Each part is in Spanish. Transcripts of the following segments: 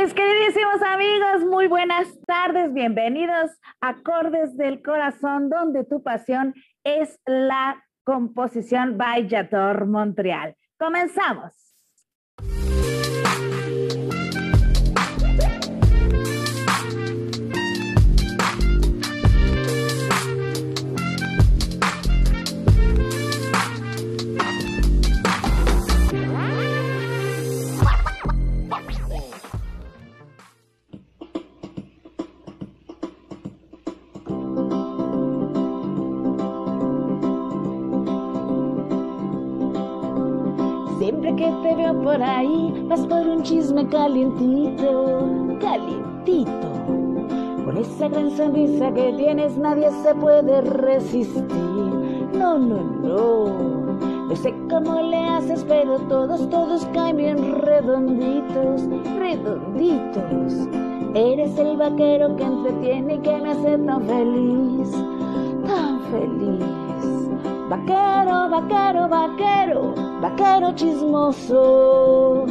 Mis queridísimos amigos, muy buenas tardes, bienvenidos a Acordes del Corazón, donde tu pasión es la composición by Yator Montreal. Comenzamos. Que te veo por ahí, vas por un chisme calientito, calientito. Con esa gran sonrisa que tienes, nadie se puede resistir. No, no, no. No sé cómo le haces, pero todos, todos caen bien redonditos, redonditos. Eres el vaquero que entretiene y que me hace tan feliz, tan feliz. Vaquero, vaquero, vaquero, vaquero chismoso.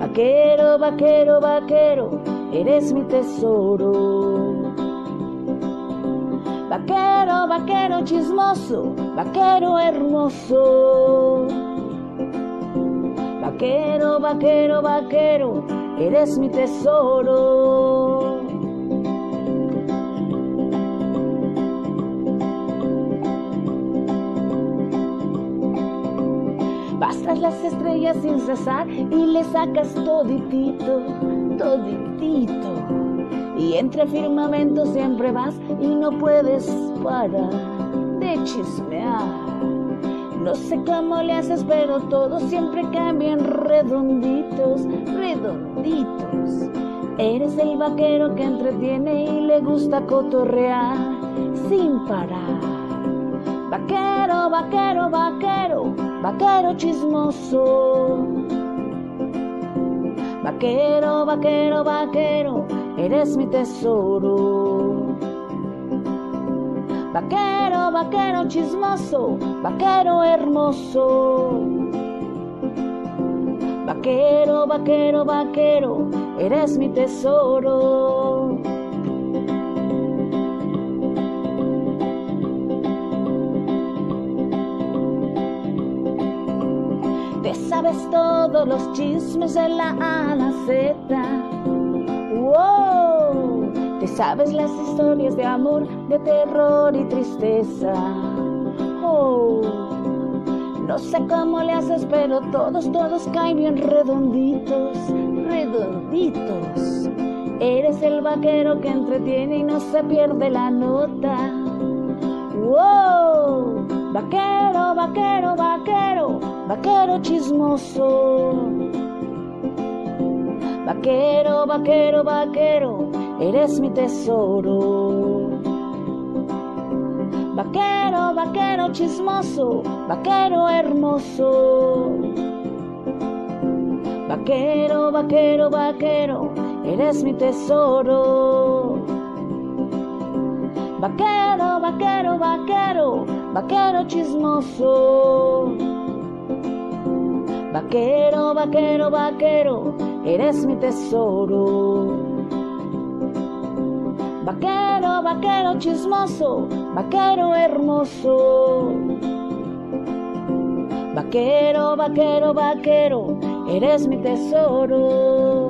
Vaquero, vaquero, vaquero, eres mi tesoro. Vaquero, vaquero chismoso, vaquero hermoso. Vaquero, vaquero, vaquero, eres mi tesoro. Vas tras las estrellas sin cesar y le sacas toditito, toditito. Y entre firmamentos siempre vas y no puedes parar de chismear. No sé cómo le haces, pero todos siempre cambian redonditos, redonditos. Eres el vaquero que entretiene y le gusta cotorrear sin parar. Vaquero, vaquero, vaquero, vaquero chismoso. Vaquero, vaquero, vaquero, eres mi tesoro. Vaquero, vaquero chismoso, vaquero hermoso. Vaquero, vaquero, vaquero, eres mi tesoro. Sabes todos los chismes de la A a la Z. Wow, te sabes las historias de amor, de terror y tristeza. Oh, no sé cómo le haces, pero todos, todos caen bien redonditos, redonditos. Eres el vaquero que entretiene y no se pierde la nota. Wow, vaquero, vaquero, vaquero, vaquero chismoso. Vaquero, vaquero, vaquero, eres mi tesoro. Vaquero, vaquero chismoso, vaquero hermoso. Vaquero, vaquero, vaquero, eres mi tesoro. Vaquero, vaquero, vaquero, vaquero chismoso. Vaquero, vaquero, vaquero, eres mi tesoro. Vaquero, vaquero chismoso, vaquero hermoso. Vaquero, vaquero, vaquero, eres mi tesoro.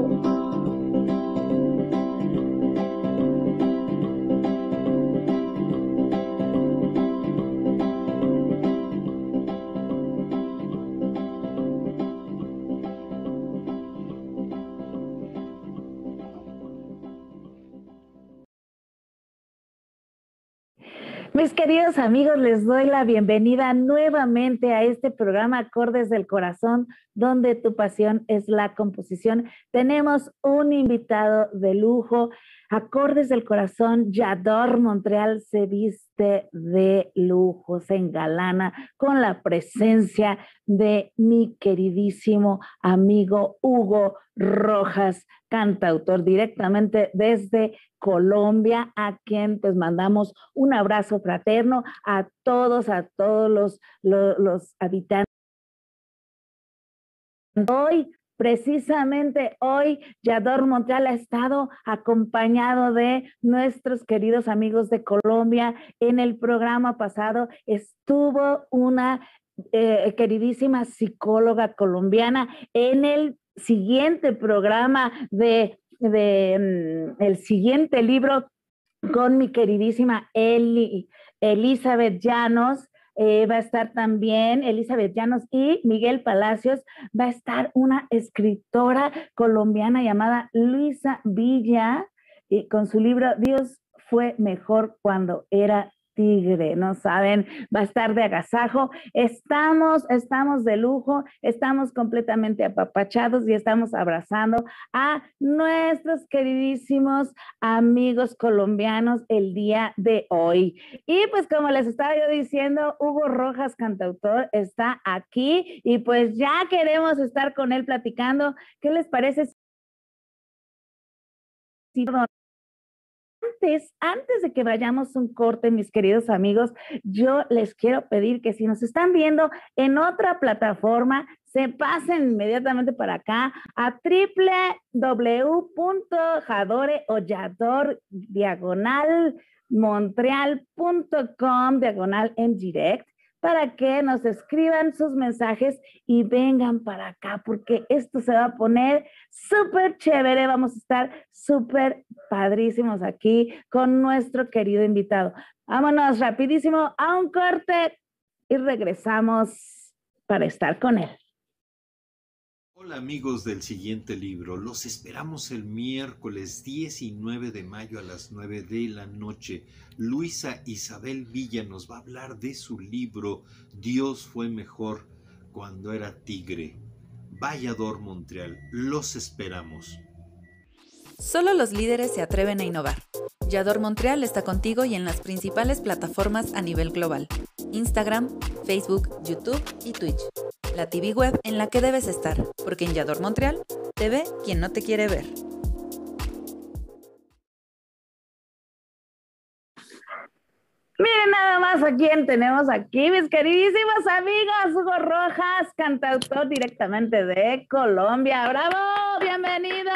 Mis queridos amigos, les doy la bienvenida nuevamente a este programa Acordes del Corazón, donde tu pasión es la composición. Tenemos un invitado de lujo. Acordes del Corazón, Yador Montreal se viste de lujo, se engalana con la presencia de mi queridísimo amigo Hugo Rojas, cantautor directamente desde Colombia, a quien pues mandamos un abrazo fraterno a todos, a todos los, los, habitantes. Hoy Precisamente hoy, Yador Montreal ha estado acompañado de nuestros queridos amigos de Colombia. En el programa pasado estuvo una eh, queridísima psicóloga colombiana. En el siguiente programa de, de mm, el siguiente libro con mi queridísima Eli, Elizabeth Llanos. Eh, va a estar también Elizabeth Llanos y Miguel Palacios. Va a estar una escritora colombiana llamada Luisa Villa y con su libro Dios fue mejor cuando era tigre, no saben, va a estar de agasajo. Estamos, estamos de lujo, estamos completamente apapachados y estamos abrazando a nuestros queridísimos amigos colombianos el día de hoy. Y pues como les estaba yo diciendo, Hugo Rojas, cantautor, está aquí y pues ya queremos estar con él platicando. ¿Qué les parece? Antes, antes de que vayamos un corte, mis queridos amigos, yo les quiero pedir que si nos están viendo en otra plataforma, se pasen inmediatamente para acá a www.jadore o diagonal montreal.com diagonal en direct para que nos escriban sus mensajes y vengan para acá, porque esto se va a poner súper chévere. Vamos a estar súper padrísimos aquí con nuestro querido invitado. Vámonos rapidísimo a un corte y regresamos para estar con él. Hola amigos del siguiente libro, los esperamos el miércoles 19 de mayo a las 9 de la noche. Luisa Isabel Villa nos va a hablar de su libro Dios fue mejor cuando era tigre. Vallador Montreal, los esperamos. Solo los líderes se atreven a innovar. Yador Montreal está contigo y en las principales plataformas a nivel global. Instagram, Facebook, YouTube y Twitch la TV web en la que debes estar, porque en Yador Montreal te ve quien no te quiere ver. Miren nada más a quién tenemos aquí, mis queridísimos amigos, Hugo Rojas, cantautor directamente de Colombia. ¡Bravo! ¡Bienvenido!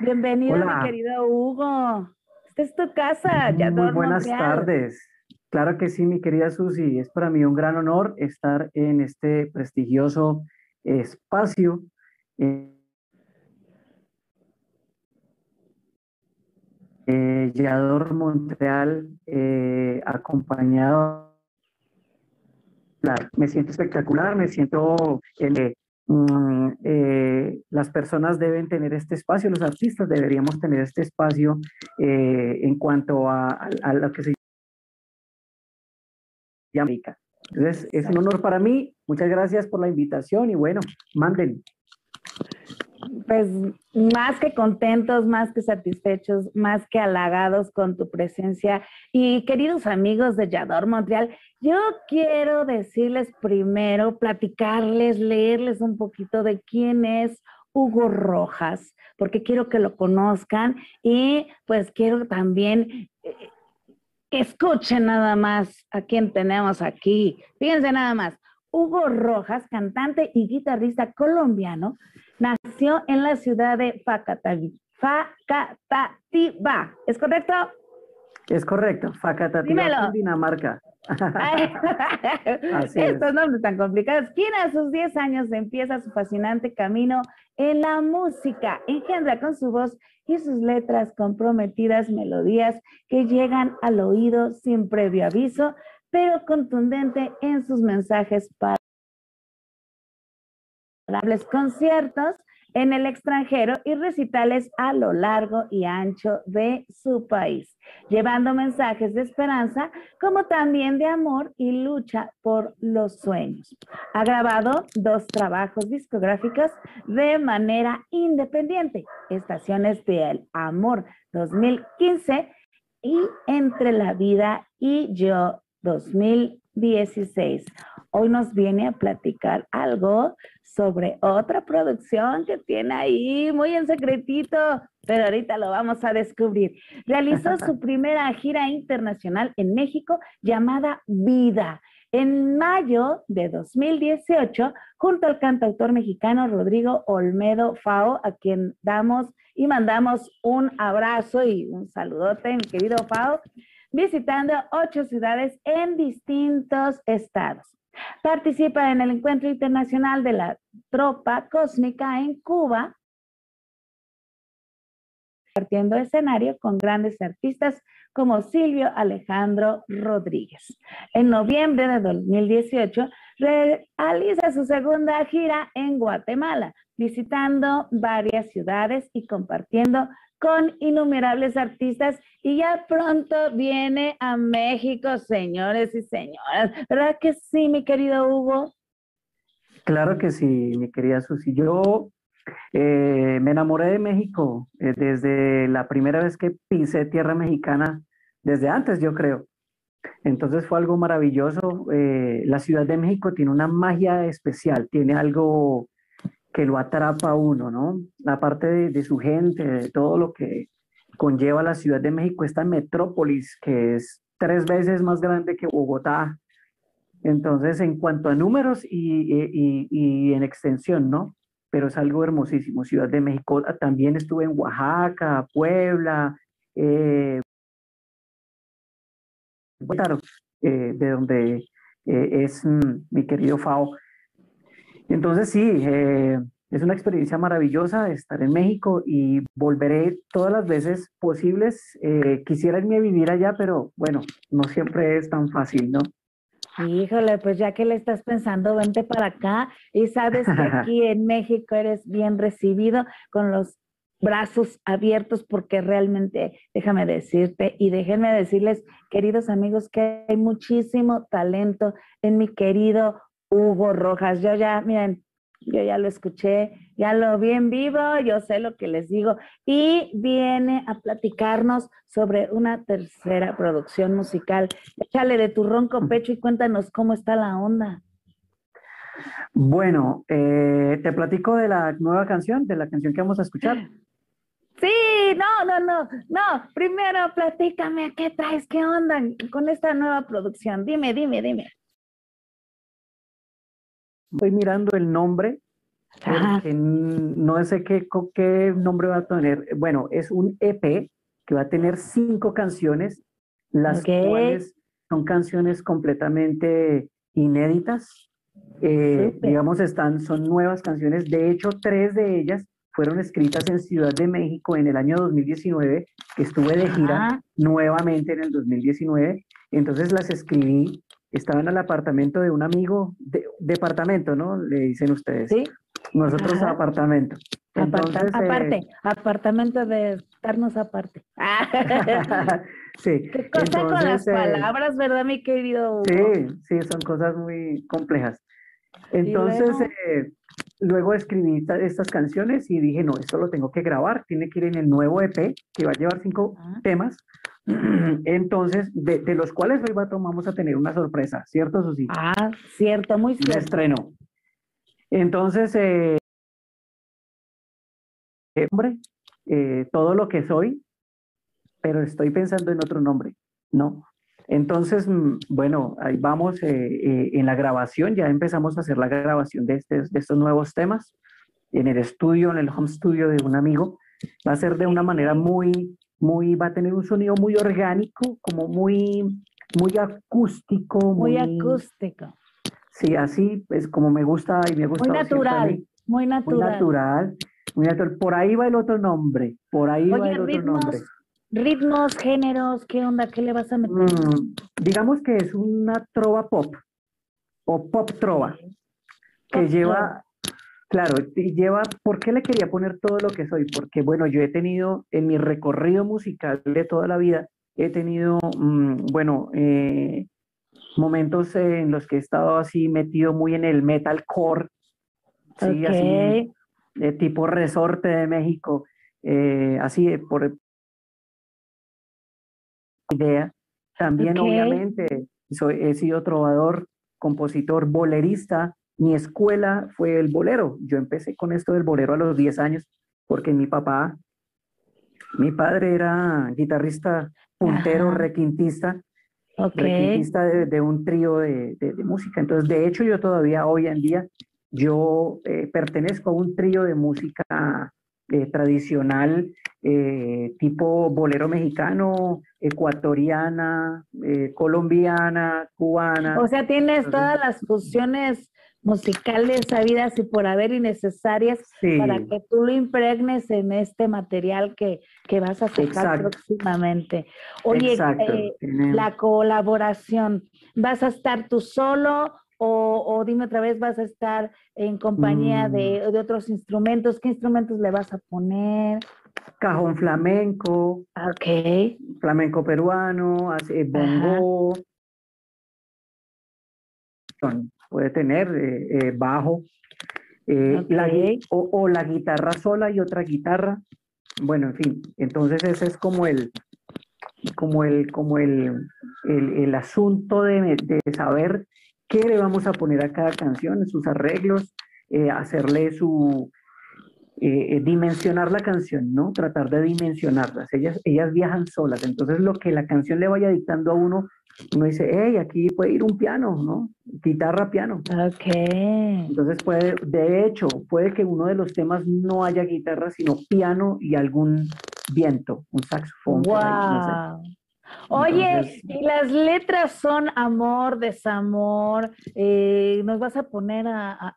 Bienvenido, mi querido Hugo. Esta es tu casa, Muy buenas tardes. Claro que sí, mi querida Susi, es para mí un gran honor estar en este prestigioso espacio. Eh, Yador Montreal, eh, acompañado. Me siento espectacular, me siento que mm, eh, las personas deben tener este espacio, los artistas deberíamos tener este espacio eh, en cuanto a, a, lo que se y América. Entonces, es un honor para mí. Muchas gracias por la invitación y bueno, manden. Pues más que contentos, más que satisfechos, más que halagados con tu presencia. Y queridos amigos de Yador Montreal, yo quiero decirles primero, platicarles, leerles un poquito de quién es Hugo Rojas, porque quiero que lo conozcan y pues quiero también Escuchen nada más a quién tenemos aquí. Fíjense nada más. Hugo Rojas, cantante y guitarrista colombiano, nació en la ciudad de Facatativá. ¿Es correcto? Es correcto, Facatativá, Dinamarca. Estos nombres tan complicados. Quien a sus 10 años empieza su fascinante camino en la música, engendra con su voz y sus letras comprometidas melodías que llegan al oído sin previo aviso, pero contundente en sus mensajes para conciertos en el extranjero y recitales a lo largo y ancho de su país, llevando mensajes de esperanza como también de amor y lucha por los sueños. Ha grabado dos trabajos discográficos de manera independiente, Estaciones del Amor 2015 y Entre la Vida y Yo 2016. Hoy nos viene a platicar algo sobre otra producción que tiene ahí muy en secretito, pero ahorita lo vamos a descubrir. Realizó su primera gira internacional en México llamada Vida. En mayo de 2018, junto al cantautor mexicano Rodrigo Olmedo Fao, a quien damos y mandamos un abrazo y un saludote, mi querido Fao, visitando ocho ciudades en distintos estados. Participa en el Encuentro Internacional de la Tropa Cósmica en Cuba, partiendo escenario con grandes artistas como Silvio Alejandro Rodríguez. En noviembre de 2018 realiza su segunda gira en Guatemala, visitando varias ciudades y compartiendo con innumerables artistas y ya pronto viene a México, señores y señoras. ¿Verdad que sí, mi querido Hugo? Claro que sí, mi querida Susi. Yo eh, me enamoré de México eh, desde la primera vez que pisé tierra mexicana, desde antes yo creo. Entonces fue algo maravilloso. Eh, la Ciudad de México tiene una magia especial, tiene algo que lo atrapa a uno, ¿no? Aparte de, de, su gente, de todo lo que conlleva la Ciudad de México, esta metrópolis que es tres veces más grande que Bogotá. Entonces, en cuanto a números y, y, y en extensión, ¿no? Pero es algo hermosísimo. Ciudad de México, también estuve en Oaxaca, Puebla, eh, eh, de donde eh, es mm, mi querido Fao. Entonces sí, eh, es una experiencia maravillosa estar en México y volveré todas las veces posibles. Eh, quisiera irme a vivir allá, pero bueno, no siempre es tan fácil, ¿no? Híjole, pues ya que le estás pensando, vente para acá y sabes que aquí en México eres bien recibido con los brazos abiertos porque realmente, déjame decirte y déjenme decirles, queridos amigos, que hay muchísimo talento en mi querido Hugo Rojas. Yo ya, miren, yo ya lo escuché, ya lo vi en vivo, yo sé lo que les digo. Y viene a platicarnos sobre una tercera producción musical. Échale de tu ronco pecho y cuéntanos cómo está la onda. Bueno, eh, te platico de la nueva canción, de la canción que vamos a escuchar. Sí, no, no, no, no. Primero platícame, ¿qué traes? ¿Qué onda con esta nueva producción? Dime, dime, dime. Estoy mirando el nombre, porque no sé qué, qué nombre va a tener. Bueno, es un EP que va a tener cinco canciones, las cuales son canciones completamente inéditas. Eh, digamos, están, son nuevas canciones. De hecho, tres de ellas fueron escritas en Ciudad de México en el año 2019, que estuve de gira nuevamente en el 2019. Entonces las escribí estaba en el apartamento de un amigo, de, departamento, ¿no? Le dicen ustedes. Sí. Nosotros apartamento. Entonces, eh, aparte, apartamento de estarnos aparte. sí. Qué cosa con las eh, palabras, ¿verdad, mi querido? Sí, sí, son cosas muy complejas. Entonces, eh, luego escribí estas canciones y dije, no, esto lo tengo que grabar, tiene que ir en el nuevo EP, que va a llevar cinco temas. Entonces, de, los cuales hoy vamos a tener una sorpresa, ¿cierto, Susi? Ah, cierto, muy cierto. estreno. Entonces, eh, hombre, eh, todo lo que soy, pero estoy pensando en otro nombre, ¿no? Entonces, mm, bueno, ahí vamos eh, en la grabación, ya empezamos a hacer la grabación de, este, de estos nuevos temas en el estudio, en el home studio de un amigo. Va a ser de una manera muy, muy, va a tener un sonido muy orgánico, como muy, muy acústico. Muy, acústico. Sí, así es como me gusta y me gusta. Muy natural, muy natural. Muy natural, muy natural. Por ahí va el otro nombre, por ahí va el otro nombre. Ritmos, géneros, ¿qué onda? ¿Qué le vas a meter? Mm, digamos que es una trova pop o pop trova que lleva Claro, y lleva, ¿por qué le quería poner todo lo que soy? Porque, bueno, yo he tenido en mi recorrido musical de toda la vida, he tenido, mm, bueno, eh, momentos en los que he estado así metido muy en el metalcore, sí, así, de tipo resorte de México, eh, así por idea. También, obviamente, soy, he sido trovador, compositor, bolerista, mi escuela fue el bolero. Yo empecé con esto del bolero a los 10 años porque mi papá, mi padre era guitarrista, puntero, requintista, requintista de, un trío de, música. Entonces, de hecho, yo todavía hoy en día, yo eh, pertenezco a un trío de música eh, tradicional, eh, tipo bolero mexicano, ecuatoriana, colombiana, cubana. O sea, tienes todas las fusiones musicales sabidas y por haber innecesarias para que tú lo impregnes en este material que, vas a sacar próximamente. Oye, eh, la colaboración, ¿vas a estar tú solo o, dime otra vez, vas a estar en compañía de, mm. otros instrumentos? ¿Qué instrumentos le vas a poner? Cajón flamenco. Ok. Flamenco peruano, bongo puede tener eh, eh, bajo, eh, o, la guitarra sola y otra guitarra. Bueno, en fin, entonces ese es como el, como el, como el, el, asunto de, de, saber qué le vamos a poner a cada canción, sus arreglos, hacerle su, dimensionar la canción, ¿no? Tratar de dimensionarlas. Ellas, ellas viajan solas, entonces lo que la canción le vaya dictando a uno uno dice, hey, aquí puede ir un piano, ¿no? Guitarra, piano. Ok. Entonces puede, de hecho, puede que uno de los temas no haya guitarra, sino piano y algún viento, un saxofón. Wow. Oye, y las letras son amor, desamor, eh, nos vas a poner a,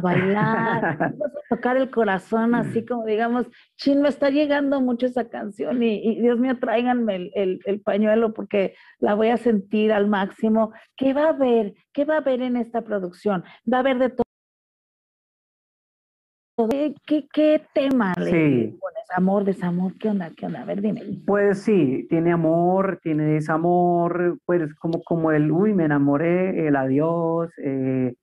bailar, vas a tocar el corazón así como digamos, chin, me está llegando mucho esa canción y, Dios mío, tráiganme el, el, pañuelo porque la voy a sentir al máximo. ¿Qué va a haber? ¿Qué va a haber en esta producción? Va a haber de todo ¿Qué, qué, tema le pones? ¿Amor, desamor? ¿Qué onda? ¿Qué onda? A ver, dime. Pues sí, tiene amor, tiene desamor, pues como, como el, uy, me enamoré, el adiós, eh,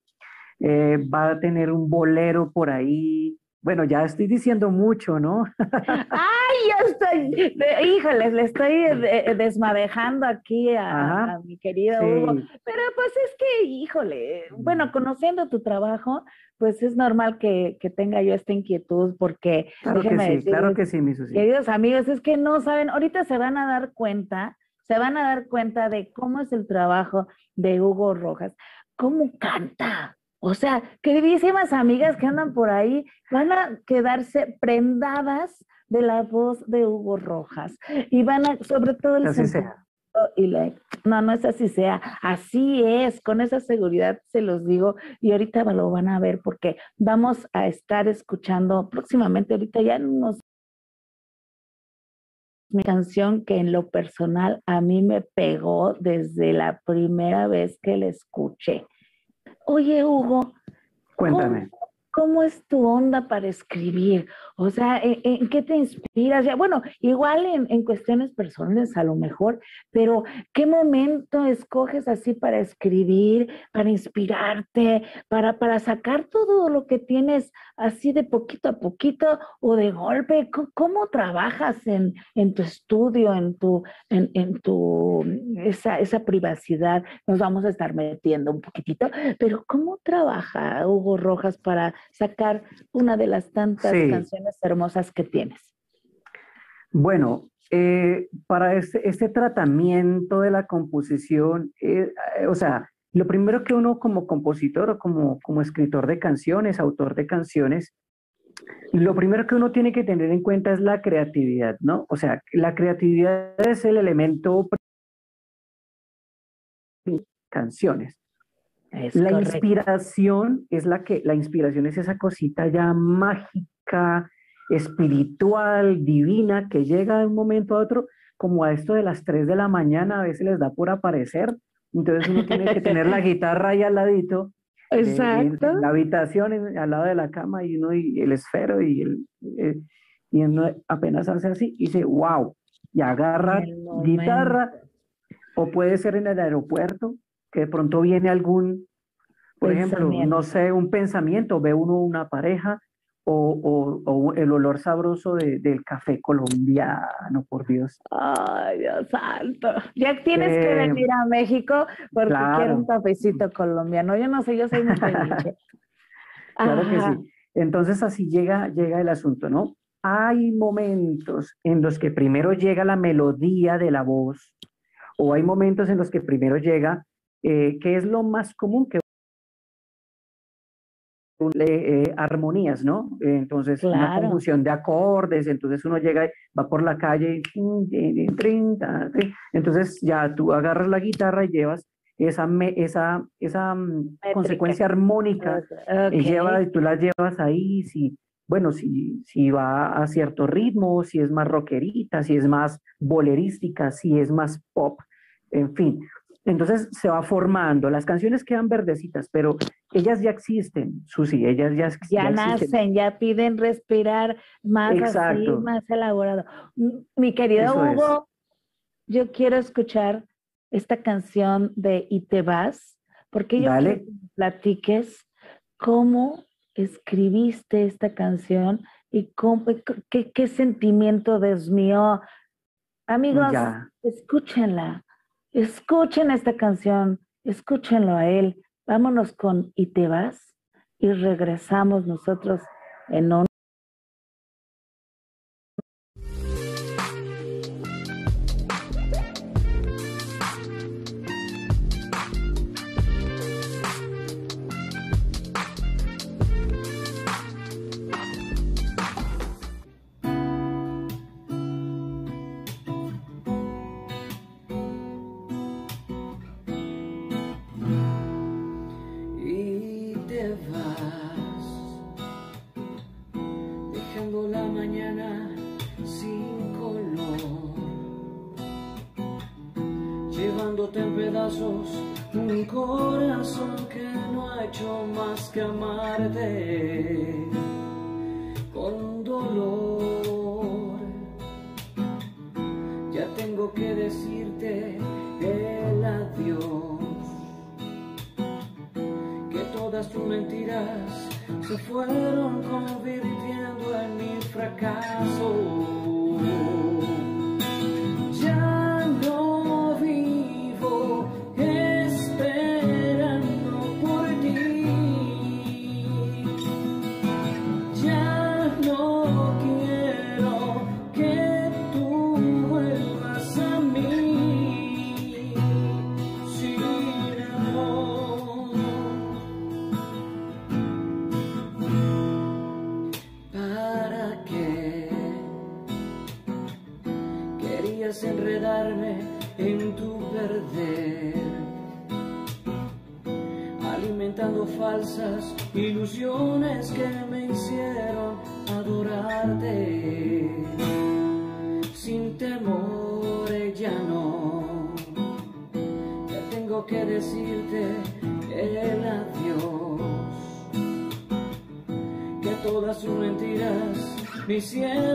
eh, va a tener un bolero por ahí, bueno, ya estoy diciendo mucho, ¿no? Ay, yo estoy, híjoles, le estoy eh, desmadejando aquí a, mi querido Hugo. Pero pues es que, híjole, bueno, conociendo tu trabajo, pues es normal que, tenga yo esta inquietud porque, claro que sí, claro que sí, mi Queridos amigos, es que no saben, ahorita se van a dar cuenta, se van a dar cuenta de cómo es el trabajo de Hugo Rojas, cómo canta, o sea, queridísimas amigas que andan por ahí van a quedarse prendadas de la voz de Hugo Rojas y van a, sobre todo el así sea. y la, no, no es así sea, así es, con esa seguridad se los digo y ahorita lo van a ver porque vamos a estar escuchando próximamente, ahorita ya en unos mi canción que en lo personal a mí me pegó desde la primera vez que la escuché. Oye, Hugo. Cuéntame. ¿Cómo es tu onda para escribir? O sea, ¿en, qué te inspiras? Ya, bueno, igual en, cuestiones personales a lo mejor, pero ¿qué momento escoges así para escribir, para inspirarte, para, para sacar todo lo que tienes así de poquito a poquito o de golpe? ¿Cómo, trabajas en, en, tu estudio, en tu, en, en tu, esa, esa privacidad? Nos vamos a estar metiendo un poquitito, pero ¿cómo trabaja Hugo Rojas para sacar una de las tantas canciones hermosas que tienes? Bueno, eh, para este, este, tratamiento de la composición, eh, eh, o sea, lo primero que uno como compositor o como, como escritor de canciones, autor de canciones, lo primero que uno tiene que tener en cuenta es la creatividad, ¿no? O sea, la creatividad es el elemento canciones la inspiración es la que, la inspiración es esa cosita ya mágica, espiritual, divina, que llega de un momento a otro, como a esto de las 3 de la mañana, a veces les da por aparecer. Entonces uno tiene que tener la guitarra ahí al ladito Exacto. la habitación al lado de la cama y uno y el esfero y el eh, y uno apenas hace así y dice, wow, y agarra guitarra, o puede ser en el aeropuerto, que de pronto viene algún, por ejemplo, no sé, un pensamiento, ve uno una pareja o, o, el olor sabroso de, del café colombiano, por Dios. Ay, Dios santo. Ya tienes que eh, venir a México porque quiero un cafecito colombiano. Yo no sé, yo soy muy feliz. claro que sí. Entonces así llega, llega el asunto, ¿no? Hay momentos en los que primero llega la melodía de la voz o hay momentos en los que primero llega, eh, que es lo más común que eh, armonías, ¿no? entonces, una conjunción de acordes, entonces uno llega, va por la calle, y, entonces ya tú agarras la guitarra y llevas esa, esa, esa mm, consecuencia armónica y, lleva, y tú la llevas ahí, si, bueno, si, si va a cierto ritmo, si es más rockerita, si es más bolerística, si es más pop, en fin. Entonces se va formando, las canciones quedan verdecitas, pero ellas ya existen, Susi, ellas ya, ya, ya nacen, ya piden respirar más así, más elaborado. Mi querido Hugo, yo quiero escuchar esta canción de Y te vas, porque yo quiero que platiques cómo escribiste esta canción y cómo, qué, qué sentimiento desmió. Amigos, escúchenla Escuchen esta canción, escúchenlo a él. Vámonos con Y te vas y regresamos nosotros en un ilusiones que me hicieron adorarte. Sin temor ya no. Ya tengo que decirte el adiós. Que todas sus mentiras me hicieron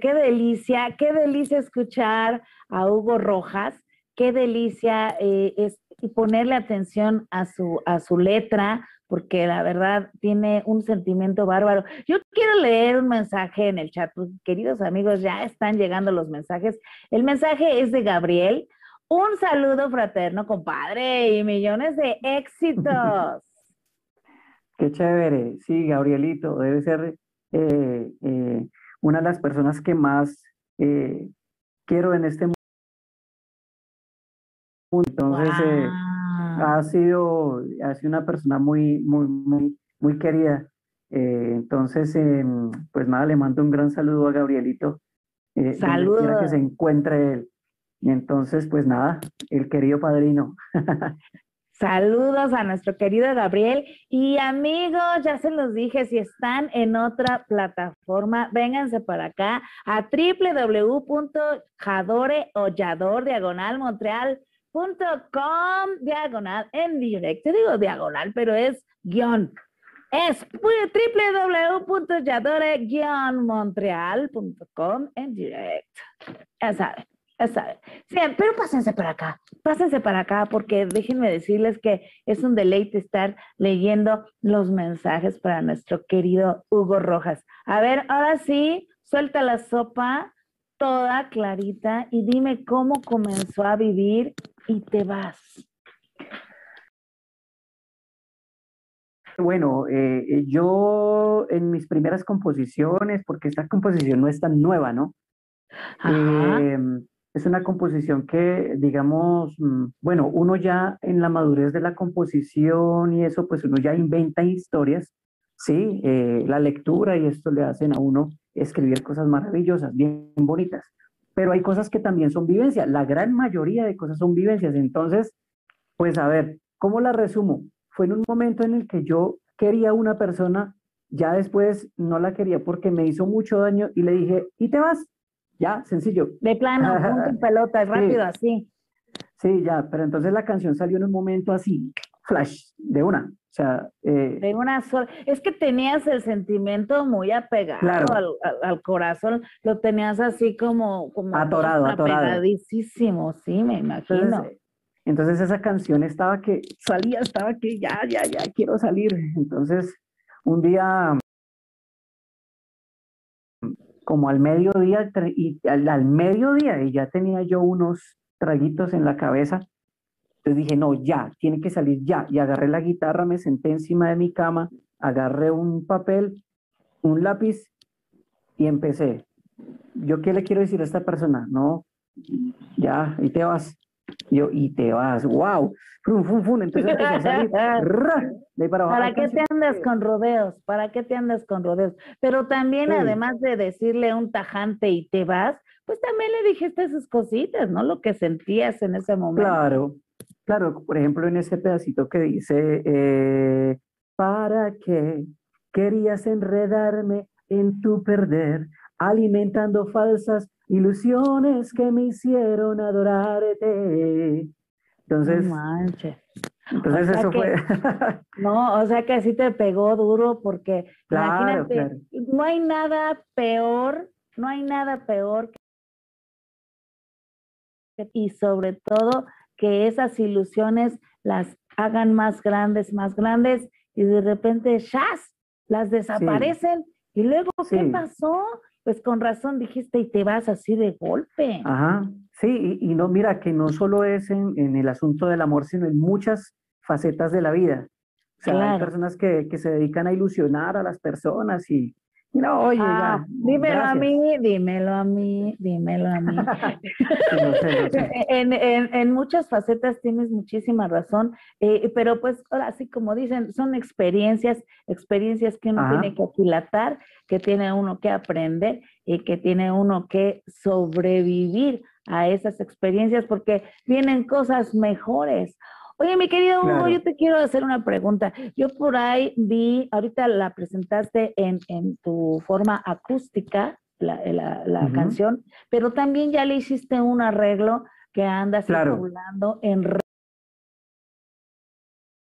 Qué delicia, qué delicia escuchar a Hugo Rojas, qué delicia eh, es ponerle atención a su, a su letra, porque la verdad tiene un sentimiento bárbaro. Yo quiero leer un mensaje en el chat, pues, queridos amigos, ya están llegando los mensajes. El mensaje es de Gabriel. Un saludo fraterno, compadre, y millones de éxitos. Qué chévere, sí, Gabrielito, debe ser eh, eh, una de las personas que más eh, quiero en este mundo. Entonces, eh, ha sido, ha sido una persona muy, muy, muy, muy querida. Eh, entonces, em, pues nada, le mando un gran saludo a Gabrielito. Saludos. que se encuentre él. Entonces, pues nada, el querido padrino. Saludos a nuestro querido Gabriel. Y amigos, ya se los dije, si están en otra plataforma, vénganse para acá a www.jadore o Yador diagonal Montreal.com diagonal en directo. Digo diagonal, pero es guion. Es www.yadore-montreal.com en directo. Ya saben. Sí, pero pásense para acá, pásense para acá porque déjenme decirles que es un deleite estar leyendo los mensajes para nuestro querido Hugo Rojas. A ver, ahora sí, suelta la sopa toda clarita y dime cómo comenzó a vivir y te vas. Bueno, eh, yo en mis primeras composiciones, porque esta composición no es tan nueva, ¿no? Em, es una composición que, digamos, mm, bueno, uno ya en la madurez de la composición y eso, pues uno ya inventa historias, ¿sí? Eh, la lectura y esto le hacen a uno escribir cosas maravillosas, bien bonitas. Pero hay cosas que también son vivencias, la gran mayoría de cosas son vivencias. Entonces, pues a ver, ¿cómo la resumo? Fue en un momento en el que yo quería una persona, ya después no la quería porque me hizo mucho daño y le dije, ¿y te vas? Ya, sencillo. De plano, punto en pelota, rápido, así. Sí, ya, pero entonces la canción salió en un momento así, flash, de una. O sea, eh, de una sola. Es que tenías el sentimiento muy apegado al, corazón, lo tenías así como, como atorado, atorado. sí, me imagino. entonces esa canción estaba que salía, estaba que ya, ya, ya quiero salir. Entonces, un día como al mediodía, y al, mediodía, y ya tenía yo unos traguitos en la cabeza. Entonces dije, no, ya, tiene que salir ya. Y agarré la guitarra, me senté encima de mi cama, agarré un papel, un lápiz y empecé. ¿Yo qué le quiero decir a esta persona? No, ya, y te vas. Yo, y te vas, wow. Entonces para, qué te andas con rodeos? ¿Para qué te andas con rodeos? Pero también, además de decirle un tajante y te vas, pues también le dijiste esas cositas, ¿no? Lo que sentías en ese momento. Claro, claro. Por ejemplo, en ese pedacito que dice, eh, ¿para qué querías enredarme en tu perder, alimentando falsas ilusiones que me hicieron adorarte. Entonces, no entonces eso fue. no, o sea que así te pegó duro porque imagínate, no hay nada peor, no hay nada peor que, y sobre todo que esas ilusiones las hagan más grandes, más grandes y de repente ¡shas! las desaparecen y luego ¿qué pasó? Pues con razón dijiste y te vas así de golpe. Ajá, sí, y, no, mira, que no solo es en, en, el asunto del amor, sino en muchas facetas de la vida. O sea, hay personas que, que se dedican a ilusionar a las personas y, no, oye, ah, dímelo a mí, dímelo a mí, dímelo a mí. En, en, en, muchas facetas tienes muchísima razón, eh, pero pues ahora sí como dicen, son experiencias, experiencias que uno tiene que aquilatar, que tiene uno que aprender y que tiene uno que sobrevivir a esas experiencias porque vienen cosas mejores. Oye, mi querido Hugo, yo te quiero hacer una pregunta. Yo por ahí vi, ahorita la presentaste en, tu forma acústica, la, la, canción, pero también ya le hiciste un arreglo que anda circulando en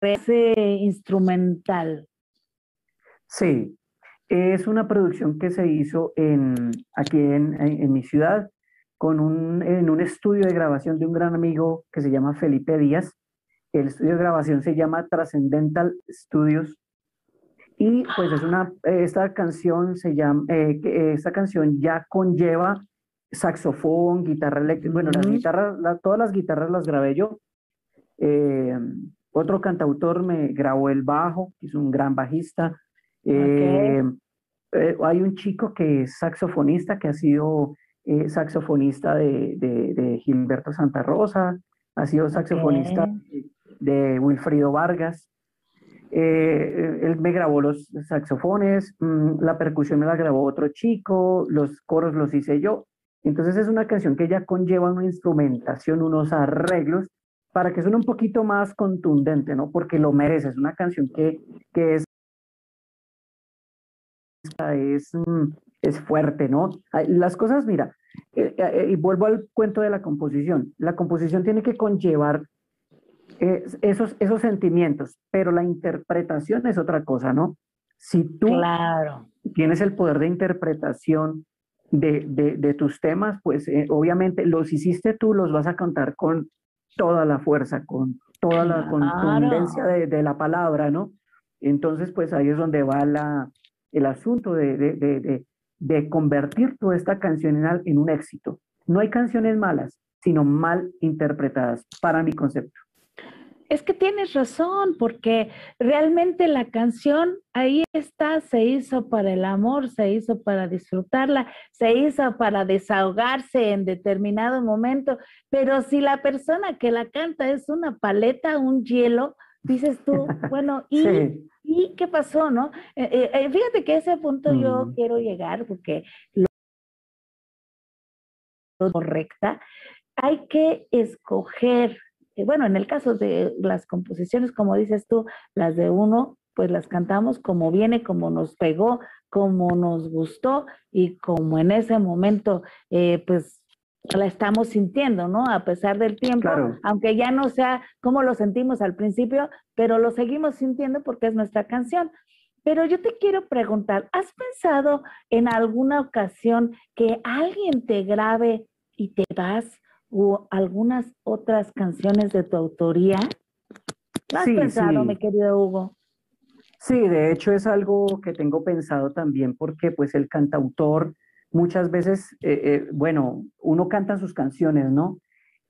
ese instrumental. Sí, es una producción que se hizo en, aquí en, en, mi ciudad con un, en un estudio de grabación de un gran amigo que se llama Felipe Díaz. El estudio de grabación se llama Transcendental Studios. Y pues es una, esta canción se llama, eh, esta canción ya conlleva saxofón, guitarra eléctrica, bueno, las guitarras, todas las guitarras las grabé yo. Eh, otro cantautor me grabó el bajo, que es un gran bajista. Eh, hay un chico que es saxofonista, que ha sido eh, saxofonista de, de, Gilberto Santa Rosa, ha sido saxofonista de Wilfrido Vargas. Eh, él me grabó los saxofones, mm, la percusión me la grabó otro chico, los coros los hice yo. Entonces es una canción que ya conlleva una instrumentación, unos arreglos, para que suene un poquito más contundente, ¿no? Porque lo merece, es una canción que, que es, es, mm, es fuerte, ¿no? Las cosas, mira, eh, eh, y vuelvo al cuento de la composición, la composición tiene que conllevar esos, esos sentimientos, pero la interpretación es otra cosa, ¿no? Si tú claro. tienes el poder de interpretación de, de, tus temas, pues eh, obviamente los hiciste tú, los vas a contar con toda la fuerza, con toda la contundencia de, de, la palabra, ¿no? Entonces, pues ahí es donde va la, el asunto de, de, de convertir toda esta canción en, en un éxito. No hay canciones malas, sino mal interpretadas, para mi concepto. Es que tienes razón, porque realmente la canción ahí está, se hizo para el amor, se hizo para disfrutarla, se hizo para desahogarse en determinado momento, pero si la persona que la canta es una paleta, un hielo, dices tú, bueno, ¿y, ¿y qué pasó, no? Eh, eh, eh, fíjate que a ese punto yo mm. quiero llegar porque lo correcta, hay que escoger eh, bueno, en el caso de las composiciones, como dices tú, las de uno, pues las cantamos como viene, como nos pegó, como nos gustó y como en ese momento, eh, pues la estamos sintiendo, ¿no? A pesar del tiempo, aunque ya no sea como lo sentimos al principio, pero lo seguimos sintiendo porque es nuestra canción. Pero yo te quiero preguntar, ¿has pensado en alguna ocasión que alguien te grabe y te vas o algunas otras canciones de tu autoría? has pensado, mi querido Hugo? Sí, de hecho es algo que tengo pensado también porque pues el cantautor muchas veces, eh, eh, bueno, uno canta sus canciones, ¿no?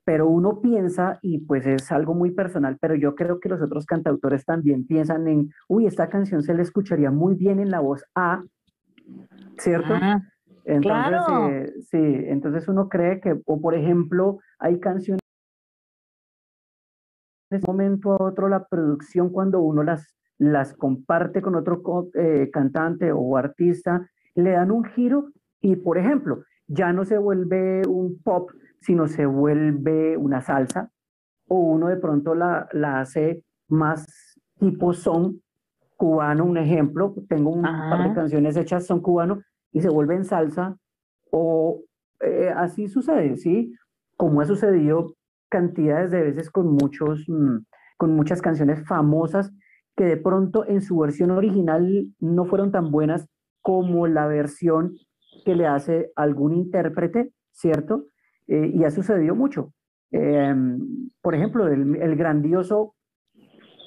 Pero uno piensa, y pues es algo muy personal, pero yo creo que los otros cantautores también piensan en, uy, esta canción se le escucharía muy bien en la voz A, ¿cierto? Ah. Entonces, eh, sí, entonces uno cree que, o por ejemplo, hay canciones de un momento a otro la producción cuando uno las, las comparte con otro eh, cantante o artista, le dan un giro y, por ejemplo, ya no se vuelve un pop, sino se vuelve una salsa, o uno de pronto la, la hace más tipo son cubano, un ejemplo, tengo un par de canciones hechas son cubano, y se vuelve en salsa, o eh, así sucede, ¿sí? Como ha sucedido cantidades de veces con, muchos, mm, con muchas canciones famosas que de pronto en su versión original no fueron tan buenas como la versión que le hace algún intérprete, ¿cierto? Eh, y ha sucedido mucho. Em, por ejemplo, el, el, grandioso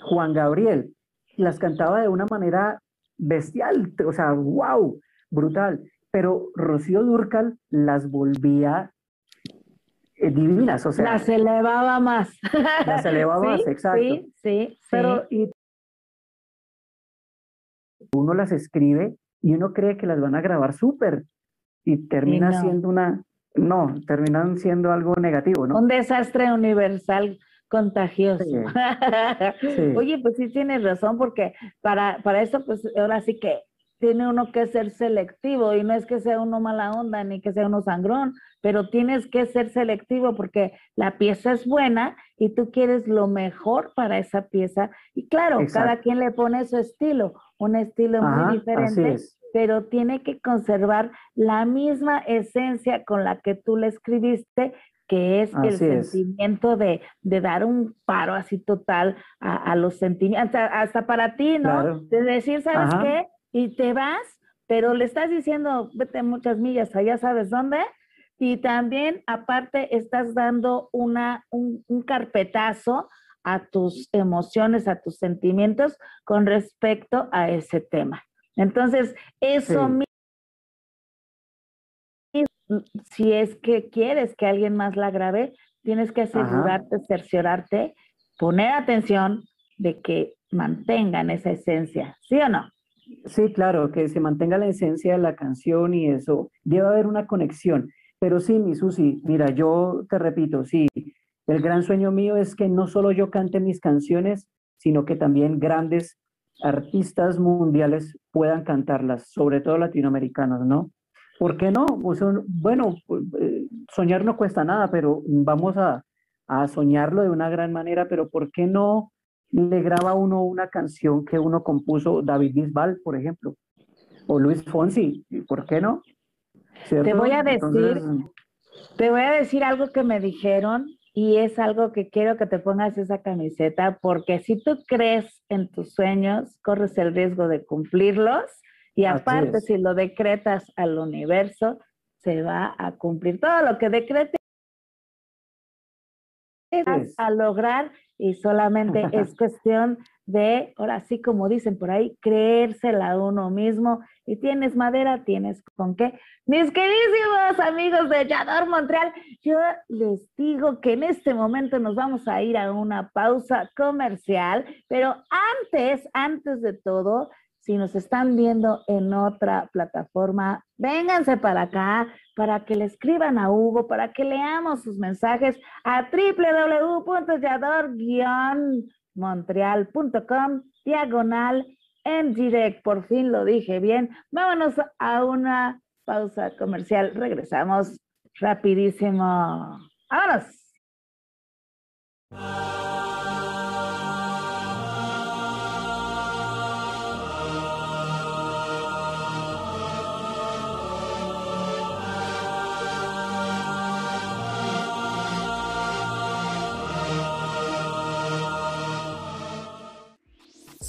Juan Gabriel las cantaba de una manera bestial, o sea, wow, brutal. Pero Rocío Durcal las volvía eh, divinas, o sea. Las elevaba más. Las elevaba más, exacto. Sí, sí, Pero y uno las escribe y uno cree que las van a grabar súper y termina siendo una, no, terminan siendo algo negativo, ¿no? Un desastre universal contagioso. Oye, pues sí tienes razón, porque para, para eso, pues ahora sí que tiene uno que ser selectivo y no es que sea uno mala onda ni que sea uno sangrón, pero tienes que ser selectivo porque la pieza es buena y tú quieres lo mejor para esa pieza. Y claro, cada quien le pone su estilo, un estilo muy diferente, pero tiene que conservar la misma esencia con la que tú le escribiste que es el sentimiento de, dar un paro así total a, los sentimientos, hasta, para ti, ¿no? De decir, ¿sabes qué? Y te vas, pero le estás diciendo, vete muchas millas allá sabes dónde, y también aparte estás dando una, un, carpetazo a tus emociones, a tus sentimientos con respecto a ese tema. Entonces, eso mismo, si es que quieres que alguien más la grabe, tienes que asegurarte, cerciorarte, poner atención de que mantengan esa esencia, ¿sí o no? Sí, claro, que se mantenga la esencia de la canción y eso. Debe haber una conexión. Pero sí, mi Susi, mira, yo te repito, sí, el gran sueño mío es que no solo yo cante mis canciones, sino que también grandes artistas mundiales puedan cantarlas, sobre todo latinoamericanos, ¿no? ¿Por qué no? Pues, bueno, eh, soñar no cuesta nada, pero vamos a, a soñarlo de una gran manera, pero ¿por qué no le graba uno una canción que uno compuso, David Bisbal, por ejemplo, o Luis Fonsi, ¿por qué no? Te voy a decir, te voy a decir algo que me dijeron y es algo que quiero que te pongas esa camiseta porque si tú crees en tus sueños, corres el riesgo de cumplirlos y aparte si lo decretas al universo, se va a cumplir. Todo lo que decrete a lograr y solamente es cuestión de, ahora sí como dicen por ahí, creérsela a uno mismo y tienes madera, tienes con qué. Mis queridísimos amigos de Yador Montreal, yo les digo que en este momento nos vamos a ir a una pausa comercial, pero antes, antes de todo, si nos están viendo en otra plataforma, vénganse para acá para que le escriban a Hugo, para que leamos sus mensajes a www.yador-montreal.com diagonal en direct. Por fin lo dije bien. Vámonos a una pausa comercial. Regresamos rapidísimo. ¡Vámonos!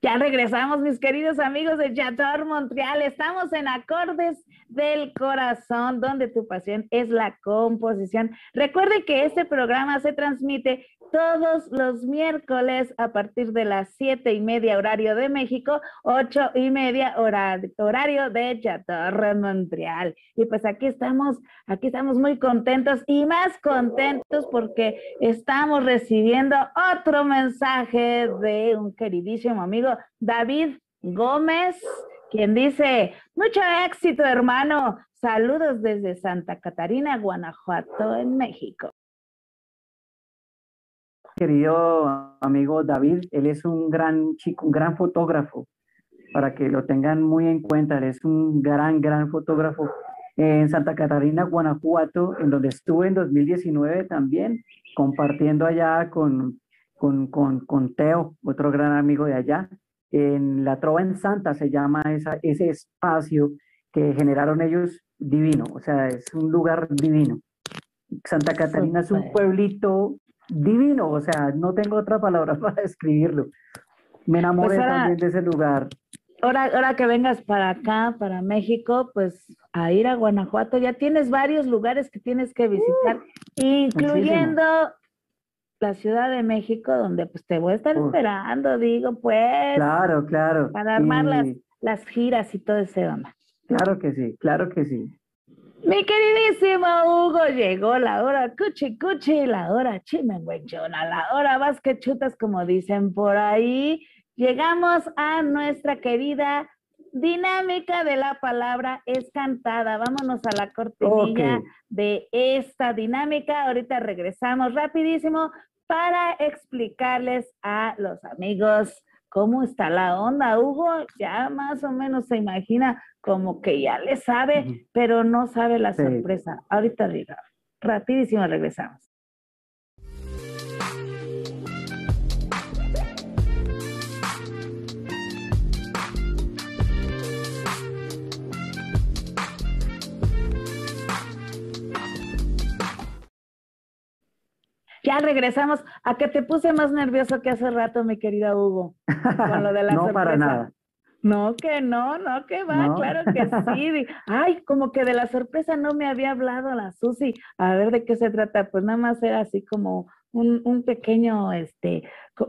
Ya regresamos, mis queridos amigos de Chateau Montreal. Estamos en Acordes del Corazón, donde tu pasión es la composición. Recuerde que este programa se transmite todos los miércoles a partir de las siete y media horario de México, ocho y media horario de Chateau Montreal. Y pues aquí estamos, aquí estamos muy contentos y más contentos porque estamos recibiendo otro mensaje de un queridísimo amigo David Gómez, quien dice, mucho éxito hermano, saludos desde Santa Catarina, Guanajuato, en México. Querido amigo David, él es un gran chico, un gran fotógrafo, para que lo tengan muy en cuenta, él es un gran, gran fotógrafo en Santa Catarina, Guanajuato, en donde estuve en 2019 también, compartiendo allá con, con, con, con Teo, otro gran amigo de allá en la Trova en Santa se llama esa, ese espacio que generaron ellos divino, o sea, es un lugar divino. Santa Catarina es un pueblito divino, o sea, no tengo otra palabra para describirlo. Me enamoré pues también de ese lugar. Ahora, ahora que vengas para acá, para México, pues a ir a Guanajuato, ya tienes varios lugares que tienes que visitar, uh, incluyendo la Ciudad de México, donde pues te voy a estar esperando, digo, pues. Claro, claro. Para armar las, las giras y todo ese onda. Claro que sí, claro que sí. Mi queridísimo Hugo, llegó la hora cuchi cuchi, la hora chimenguechona, la hora vas que chutas, como dicen por ahí. Llegamos a nuestra querida dinámica de la palabra es cantada. Vámonos a la cortinilla de esta dinámica. Ahorita regresamos rapidísimo para explicarles a los amigos cómo está la onda. Hugo ya más o menos se imagina como que ya le sabe, pero no sabe la sorpresa. Ahorita diga, rapidísimo regresamos. Ya regresamos. A que te puse más nervioso que hace rato, mi querida Hugo, con lo de la no para nada. No, que no, no, que va, claro que sí. Ay, como que de la sorpresa no me había hablado la Susi. A ver de qué se trata. Pues nada más era así como un, un pequeño este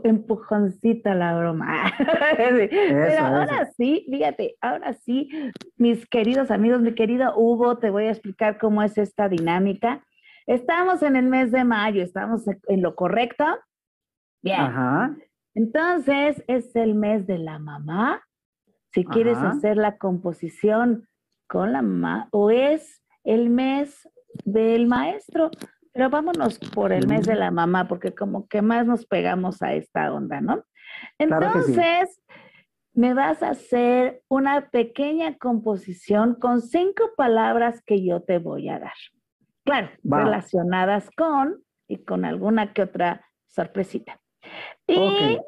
empujoncito a la broma. Pero ahora sí, fíjate, ahora sí, mis queridos amigos, mi querido Hugo, te voy a explicar cómo es esta dinámica. Estamos en el mes de mayo, estamos en lo correcto. Bien. Ajá. Entonces, es el mes de la mamá. Si quieres hacer la composición con la mamá, o es el mes del maestro. Pero vámonos por el mes de la mamá, porque como que más nos pegamos a esta onda, ¿no? Entonces, me vas a hacer una pequeña composición con cinco palabras que yo te voy a dar. Claro, relacionadas con y con alguna que otra sorpresita. Y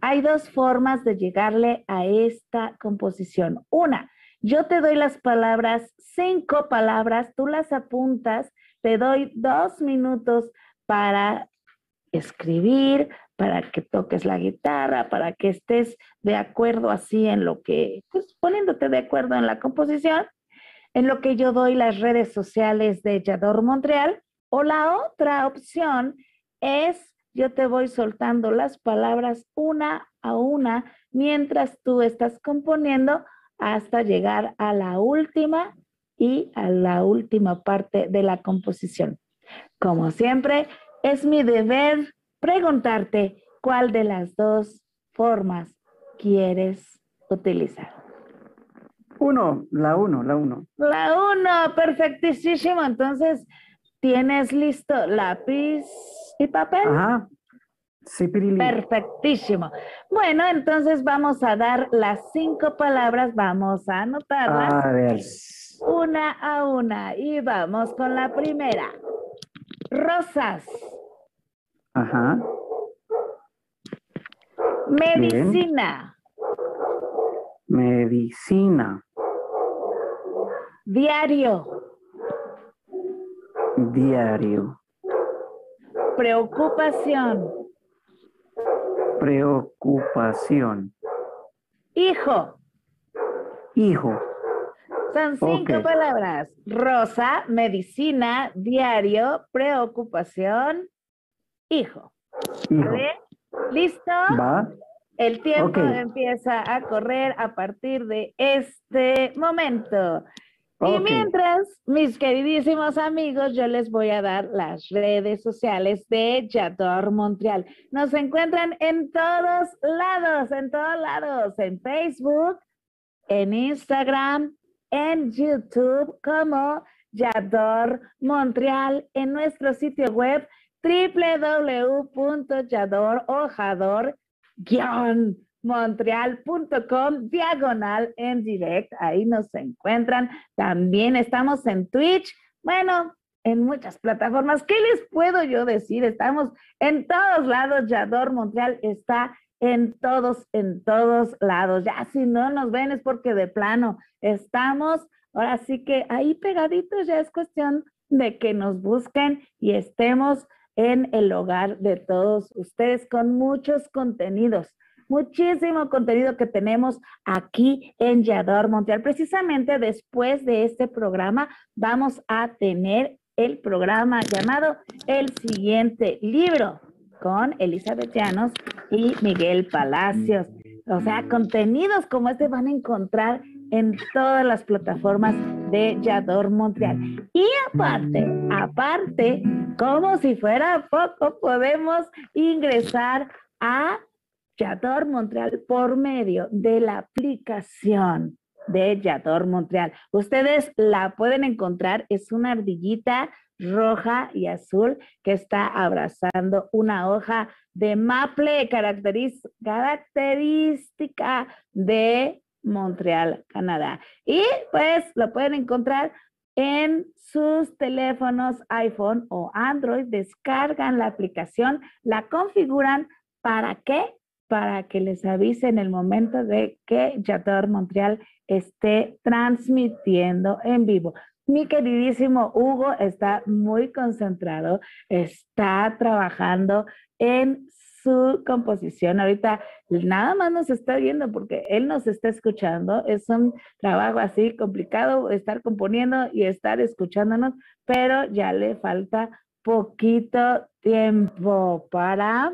hay dos formas de llegarle a esta composición. Una, yo te doy las palabras, cinco palabras, tú las apuntas, te doy dos minutos para escribir, para que toques la guitarra, para que estés de acuerdo así en lo que, pues poniéndote de acuerdo en la composición en lo que yo doy las redes sociales de Yador Montreal. O la otra opción es yo te voy soltando las palabras una a una mientras tú estás componiendo hasta llegar a la última y a la última parte de la composición. Como siempre, es mi deber preguntarte cuál de las dos formas quieres utilizar. Uno, la uno, la uno. La uno, perfectísimo. Entonces, ¿tienes listo lápiz y papel? Ajá. Sí, Perfectísimo. Bueno, entonces vamos a dar las cinco palabras, vamos a anotarlas. A ver. Una a una. Y vamos con la primera. Rosas. Ajá. Medicina. Medicina. Diario. Diario. Preocupación. Preocupación. Hijo. Hijo. Son cinco palabras. Rosa, medicina, diario, preocupación, hijo. Hijo. ¿Vale? ¿Listo? Va. El tiempo empieza a correr a partir de este momento. Y mientras, mis queridísimos amigos, yo les voy a dar las redes sociales de Yador Montreal. Nos encuentran en todos lados, en todos lados, en Facebook, en Instagram, en YouTube, como Yador Montreal, en nuestro sitio web www.yadorojador-montreal.com diagonal en direct. Ahí nos encuentran. También estamos en Twitch. Bueno, en muchas plataformas. ¿Qué les puedo yo decir? Estamos en todos lados. Yador Montreal está en todos, en todos lados. Ya si no nos ven es porque de plano estamos. Ahora sí que ahí pegaditos ya es cuestión de que nos busquen y estemos en el hogar de todos ustedes con muchos contenidos, muchísimo contenido que tenemos aquí en Yador Montreal. Precisamente después de este programa vamos a tener el programa llamado El siguiente libro con Elizabeth Llanos y Miguel Palacios. O sea, contenidos como este van a encontrar en todas las plataformas de Yador Montreal. Y aparte, aparte, como si fuera poco, podemos ingresar a Yador Montreal por medio de la aplicación de Yador Montreal. Ustedes la pueden encontrar, es una ardillita roja y azul que está abrazando una hoja de maple característica de Montreal, Canadá. Y pues lo pueden encontrar en sus teléfonos iPhone o Android, descargan la aplicación, la configuran, ¿para qué? Para que les avise en el momento de que Yador Montreal esté transmitiendo en vivo. Mi queridísimo Hugo está muy concentrado, está trabajando en su composición. Ahorita nada más nos está viendo porque él nos está escuchando. Es un trabajo así complicado estar componiendo y estar escuchándonos, pero ya le falta poquito tiempo para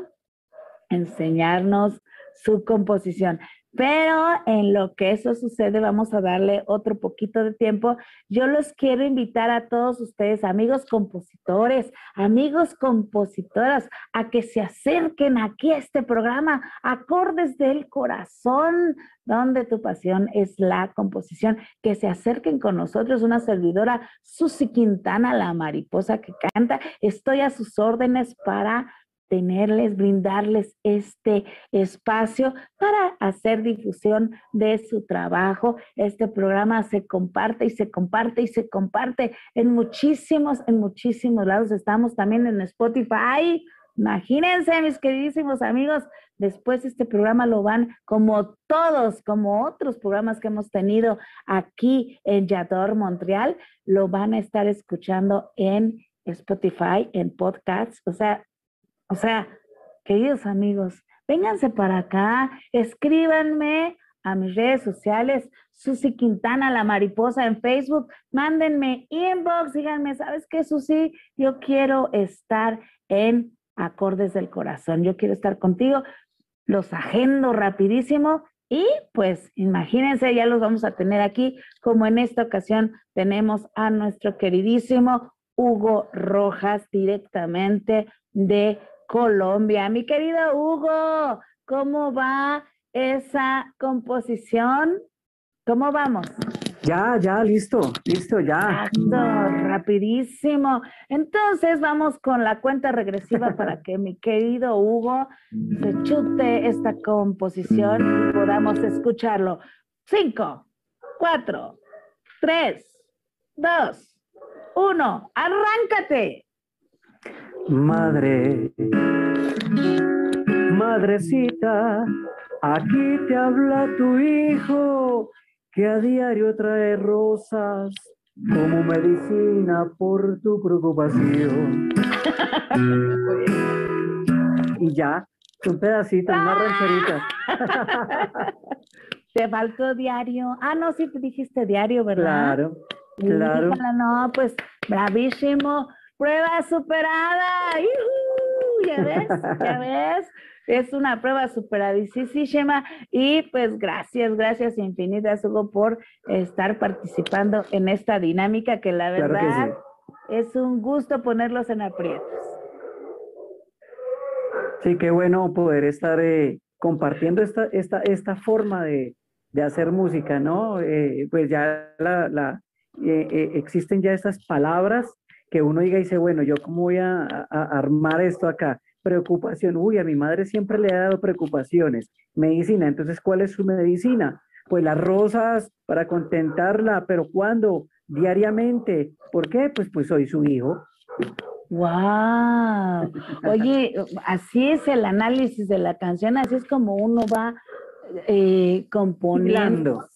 enseñarnos su composición. Pero en lo que eso sucede, vamos a darle otro poquito de tiempo. Yo los quiero invitar a todos ustedes, amigos compositores, amigos compositoras, a que se acerquen aquí a este programa, Acordes del Corazón, donde tu pasión es la composición. Que se acerquen con nosotros, una servidora, Susi Quintana, la mariposa que canta. Estoy a sus órdenes para tenerles, brindarles este espacio para hacer difusión de su trabajo. Este programa se comparte y se comparte y se comparte en muchísimos, en muchísimos lados. Estamos también en Spotify. Imagínense, mis queridísimos amigos, después este programa lo van como todos, como otros programas que hemos tenido aquí en Yador Montreal, lo van a estar escuchando en Spotify, en podcasts, o sea, o sea, queridos amigos, vénganse para acá, escríbanme a mis redes sociales, Susi Quintana, la mariposa en Facebook, mándenme inbox, díganme, ¿sabes qué, Susi? Yo quiero estar en Acordes del Corazón, yo quiero estar contigo, los agendo rapidísimo y pues imagínense, ya los vamos a tener aquí, como en esta ocasión tenemos a nuestro queridísimo Hugo Rojas directamente de Colombia. Mi querido Hugo, ¿cómo va esa composición? ¿Cómo vamos? Ya, ya, listo, listo, ya. Exacto, rapidísimo. Entonces vamos con la cuenta regresiva para que mi querido Hugo se chute esta composición y podamos escucharlo. Cinco, cuatro, tres, dos, uno, arráncate. Madre, madrecita, aquí te habla tu hijo, que a diario trae rosas como medicina por tu preocupación. y ya, un pedacito, una rancherita. te faltó diario. Ah, no, sí te dijiste diario, ¿verdad? Claro, claro. No, pues bravísimo. Prueba superada. ¡Yujú! Ya ves, ya ves. Es una prueba superadísima y pues gracias, gracias infinitas, Hugo, por estar participando en esta dinámica que la Claro que verdad es un gusto ponerlos en aprietos. Sí, qué bueno poder estar eh, compartiendo esta, esta, esta forma de, de hacer música, ¿no? Eh, pues ya la, la, eh, eh, existen ya estas palabras que uno diga y dice, bueno, yo cómo voy a, a- a armar esto acá. Preocupación, uy, a mi madre siempre le ha dado preocupaciones. Medicina, entonces, ¿cuál es su medicina? Pues las rosas para contentarla, pero ¿cuándo? Diariamente. ¿Por qué? Pues, pues soy su hijo. ¡Wow! Oye, así es el análisis de la canción, así es como uno va eh, componiendo, Hilando,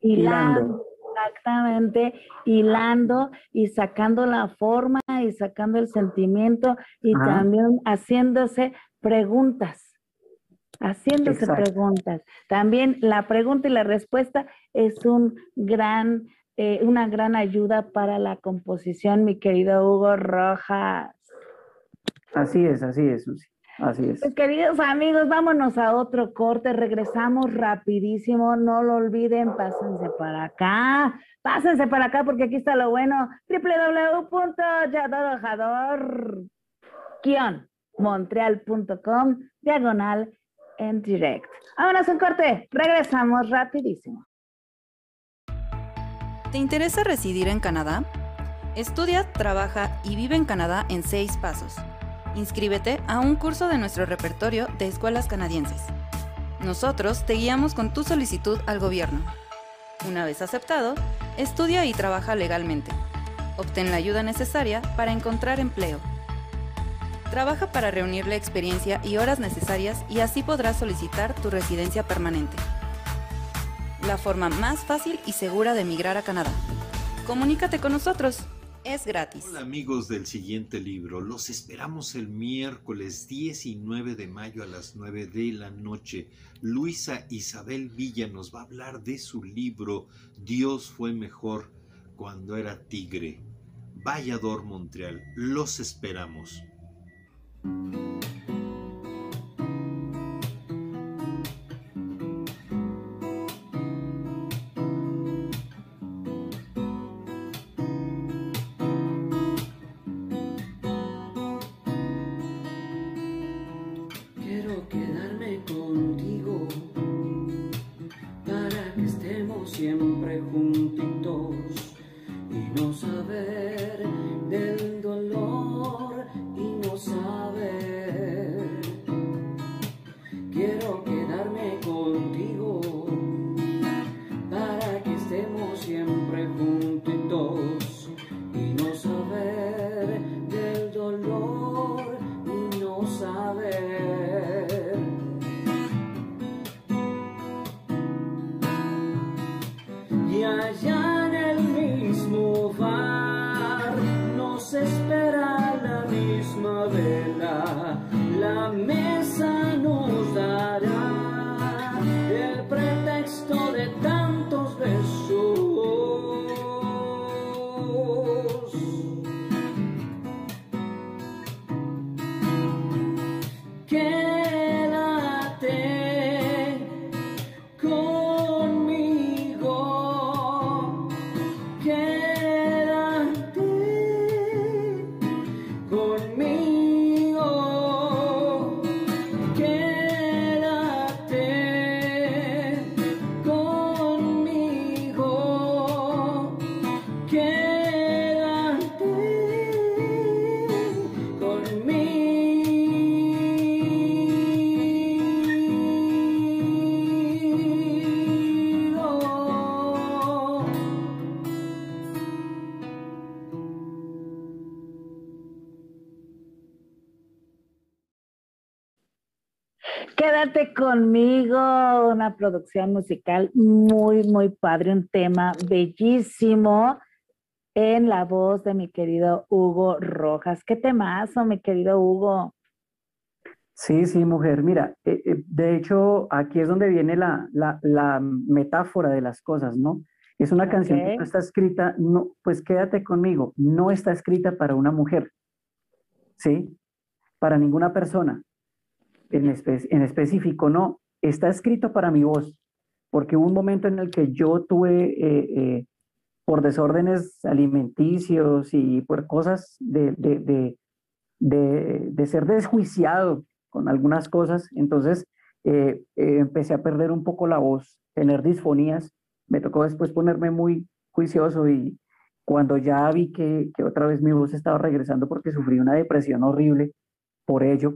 hilando, hilando. Exactamente, hilando y sacando la forma y sacando el sentimiento y Ajá. también haciéndose preguntas. Haciéndose Exacto. preguntas. También la pregunta y la respuesta es un gran, eh, una gran ayuda para la composición, mi querido Hugo Rojas. Así es, así es, Susi. Así es. Pues, queridos amigos, vámonos a otro corte, regresamos rapidísimo, no lo olviden, pásense para acá, pásense para acá porque aquí está lo bueno, www.yadorojador-montreal.com, diagonal en direct. Vámonos un corte, regresamos rapidísimo. ¿Te interesa residir en Canadá? Estudia, trabaja y vive en Canadá en seis pasos. Inscríbete a un curso de nuestro repertorio de escuelas canadienses. Nosotros te guiamos con tu solicitud al gobierno. Una vez aceptado, estudia y trabaja legalmente. Obtén la ayuda necesaria para encontrar empleo. Trabaja para reunir la experiencia y horas necesarias y así podrás solicitar tu residencia permanente. La forma más fácil y segura de emigrar a Canadá. Comunícate con nosotros. Es gratis. Hola amigos del siguiente libro, los esperamos el miércoles 19 de mayo a las 9 de la noche. Luisa Isabel Villa nos va a hablar de su libro Dios fue mejor cuando era tigre. Vallador Montreal, los esperamos. Producción musical muy, muy padre, un tema bellísimo en la voz de mi querido Hugo Rojas. ¿Qué temazo, mi querido Hugo? Sí, sí, mujer. Mira, eh, eh, de hecho, aquí es donde viene la, la, la metáfora de las cosas, ¿no? Es una canción que no está escrita, no, pues quédate conmigo, no está escrita para una mujer, ¿sí? Para ninguna persona en, en específico, no, está escrito para mi voz, porque hubo un momento en el que yo tuve, eh, por desórdenes alimenticios y por cosas de, de, de, de ser desjuiciado con algunas cosas. Entonces eh, eh, empecé a perder un poco la voz, tener disfonías. Me tocó después ponerme muy juicioso y cuando ya vi que, que otra vez mi voz estaba regresando porque sufrí una depresión horrible por ello.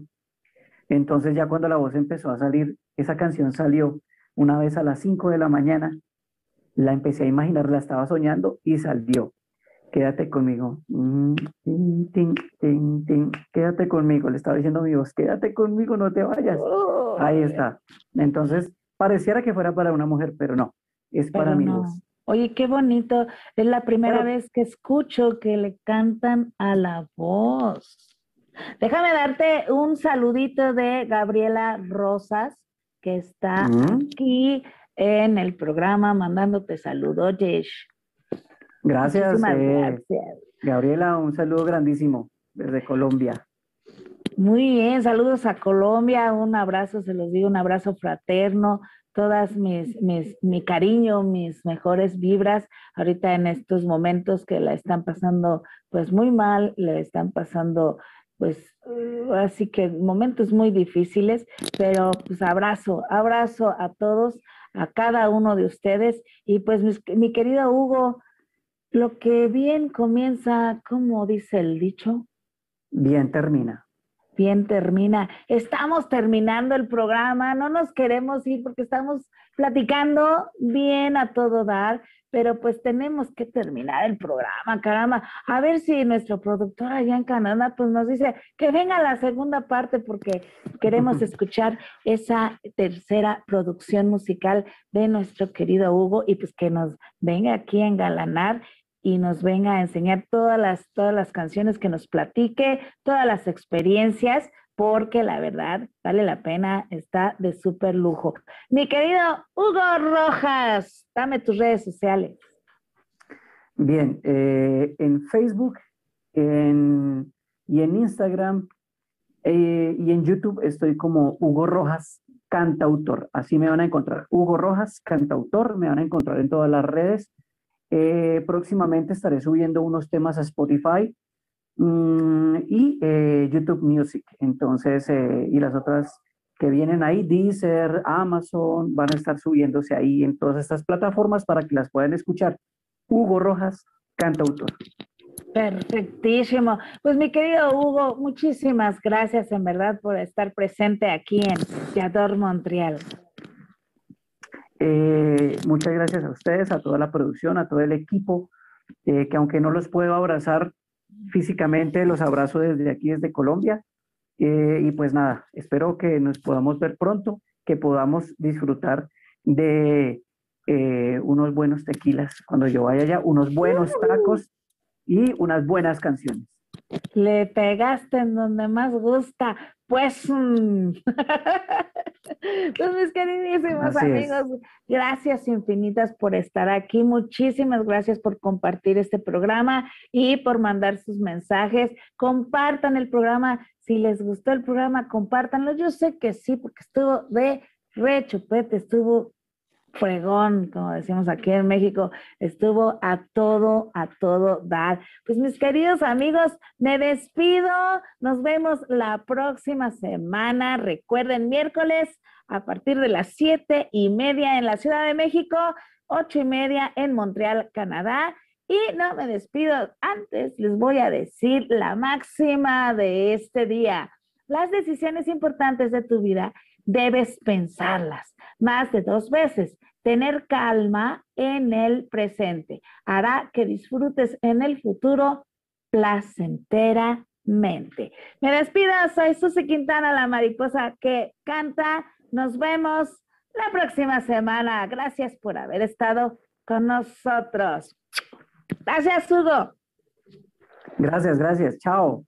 Entonces ya cuando la voz empezó a salir, esa canción salió una vez a las 5 de la mañana, la empecé a imaginar, la estaba soñando y salió quédate conmigo. Mm, quédate conmigo. Le estaba diciendo a mi voz, quédate conmigo, no te vayas. Ahí está. Entonces, pareciera que fuera para una mujer, pero no, es para mi voz. Oye, qué bonito. Es la primera vez que escucho que le cantan a la voz. Déjame darte un saludito de Gabriela Rosas, que está aquí en el programa mandándote saludos, Yesh. Gracias, eh, Gabriela, un saludo grandísimo desde Colombia. Muy bien, saludos a Colombia, un abrazo, se los digo, un abrazo fraterno, todas mis, mis, mi cariño, mis mejores vibras, ahorita en estos momentos que la están pasando pues muy mal, le están pasando pues así que momentos muy difíciles, pero pues abrazo, abrazo a todos, a cada uno de ustedes y pues mi querido Hugo, lo que bien comienza, como dice el dicho? Bien termina. Bien termina. Estamos terminando el programa, no nos queremos ir porque estamos platicando bien a todo dar, pero pues tenemos que terminar el programa, caramba. A ver si nuestro productor allá en Canadá pues nos dice que venga la segunda parte porque queremos escuchar esa tercera producción musical de nuestro querido Hugo y pues que nos venga aquí a engalanar y nos venga a enseñar todas las, todas las canciones que nos platique, todas las experiencias, porque la verdad vale la pena, está de súper lujo. Mi querido Hugo Rojas, dame tus redes sociales. Bien, eh, en Facebook y en Instagram eh, y en YouTube estoy como Hugo Rojas Cantautor. Así me van a encontrar. Hugo Rojas Cantautor, me van a encontrar en todas las redes. Eh, próximamente estaré subiendo unos temas a Spotify mm, y eh, YouTube Music. Entonces, eh, y las otras que vienen ahí, Deezer, Amazon, van a estar subiéndose ahí en todas estas plataformas para que las puedan escuchar. Hugo Rojas, cantautor. Perfectísimo. Pues mi querido Hugo, muchísimas gracias en verdad por estar presente aquí en Teatro Montreal. Eh, muchas gracias a ustedes, a toda la producción, a todo el equipo, eh, que aunque no los puedo abrazar físicamente, los abrazo desde aquí, desde Colombia. Eh, y pues nada, espero que nos podamos ver pronto, que podamos disfrutar de unos buenos tequilas cuando yo vaya allá, unos buenos tacos y unas buenas canciones. Le pegaste en donde más gusta. Pues, mm. pues mis queridísimos amigos, gracias infinitas por estar aquí. Muchísimas gracias por compartir este programa y por mandar sus mensajes. Compartan el programa. Si les gustó el programa, compártanlo. Yo sé que sí, porque estuvo de rechupete, estuvo fregón, como decimos aquí en México, estuvo a todo, a todo dar. Pues mis queridos amigos, me despido, nos vemos la próxima semana. Recuerden, miércoles a partir de las siete y media en la Ciudad de México, ocho y media en Montreal, Canadá. Y no me despido, antes les voy a decir la máxima de este día. Las decisiones importantes de tu vida debes pensarlas más de dos veces. Tener calma en el presente hará que disfrutes en el futuro placenteramente. Me despido, soy Susy Quintana, la mariposa que canta. Nos vemos la próxima semana. Gracias por haber estado con nosotros. Gracias, Hugo. Gracias, gracias. Chao.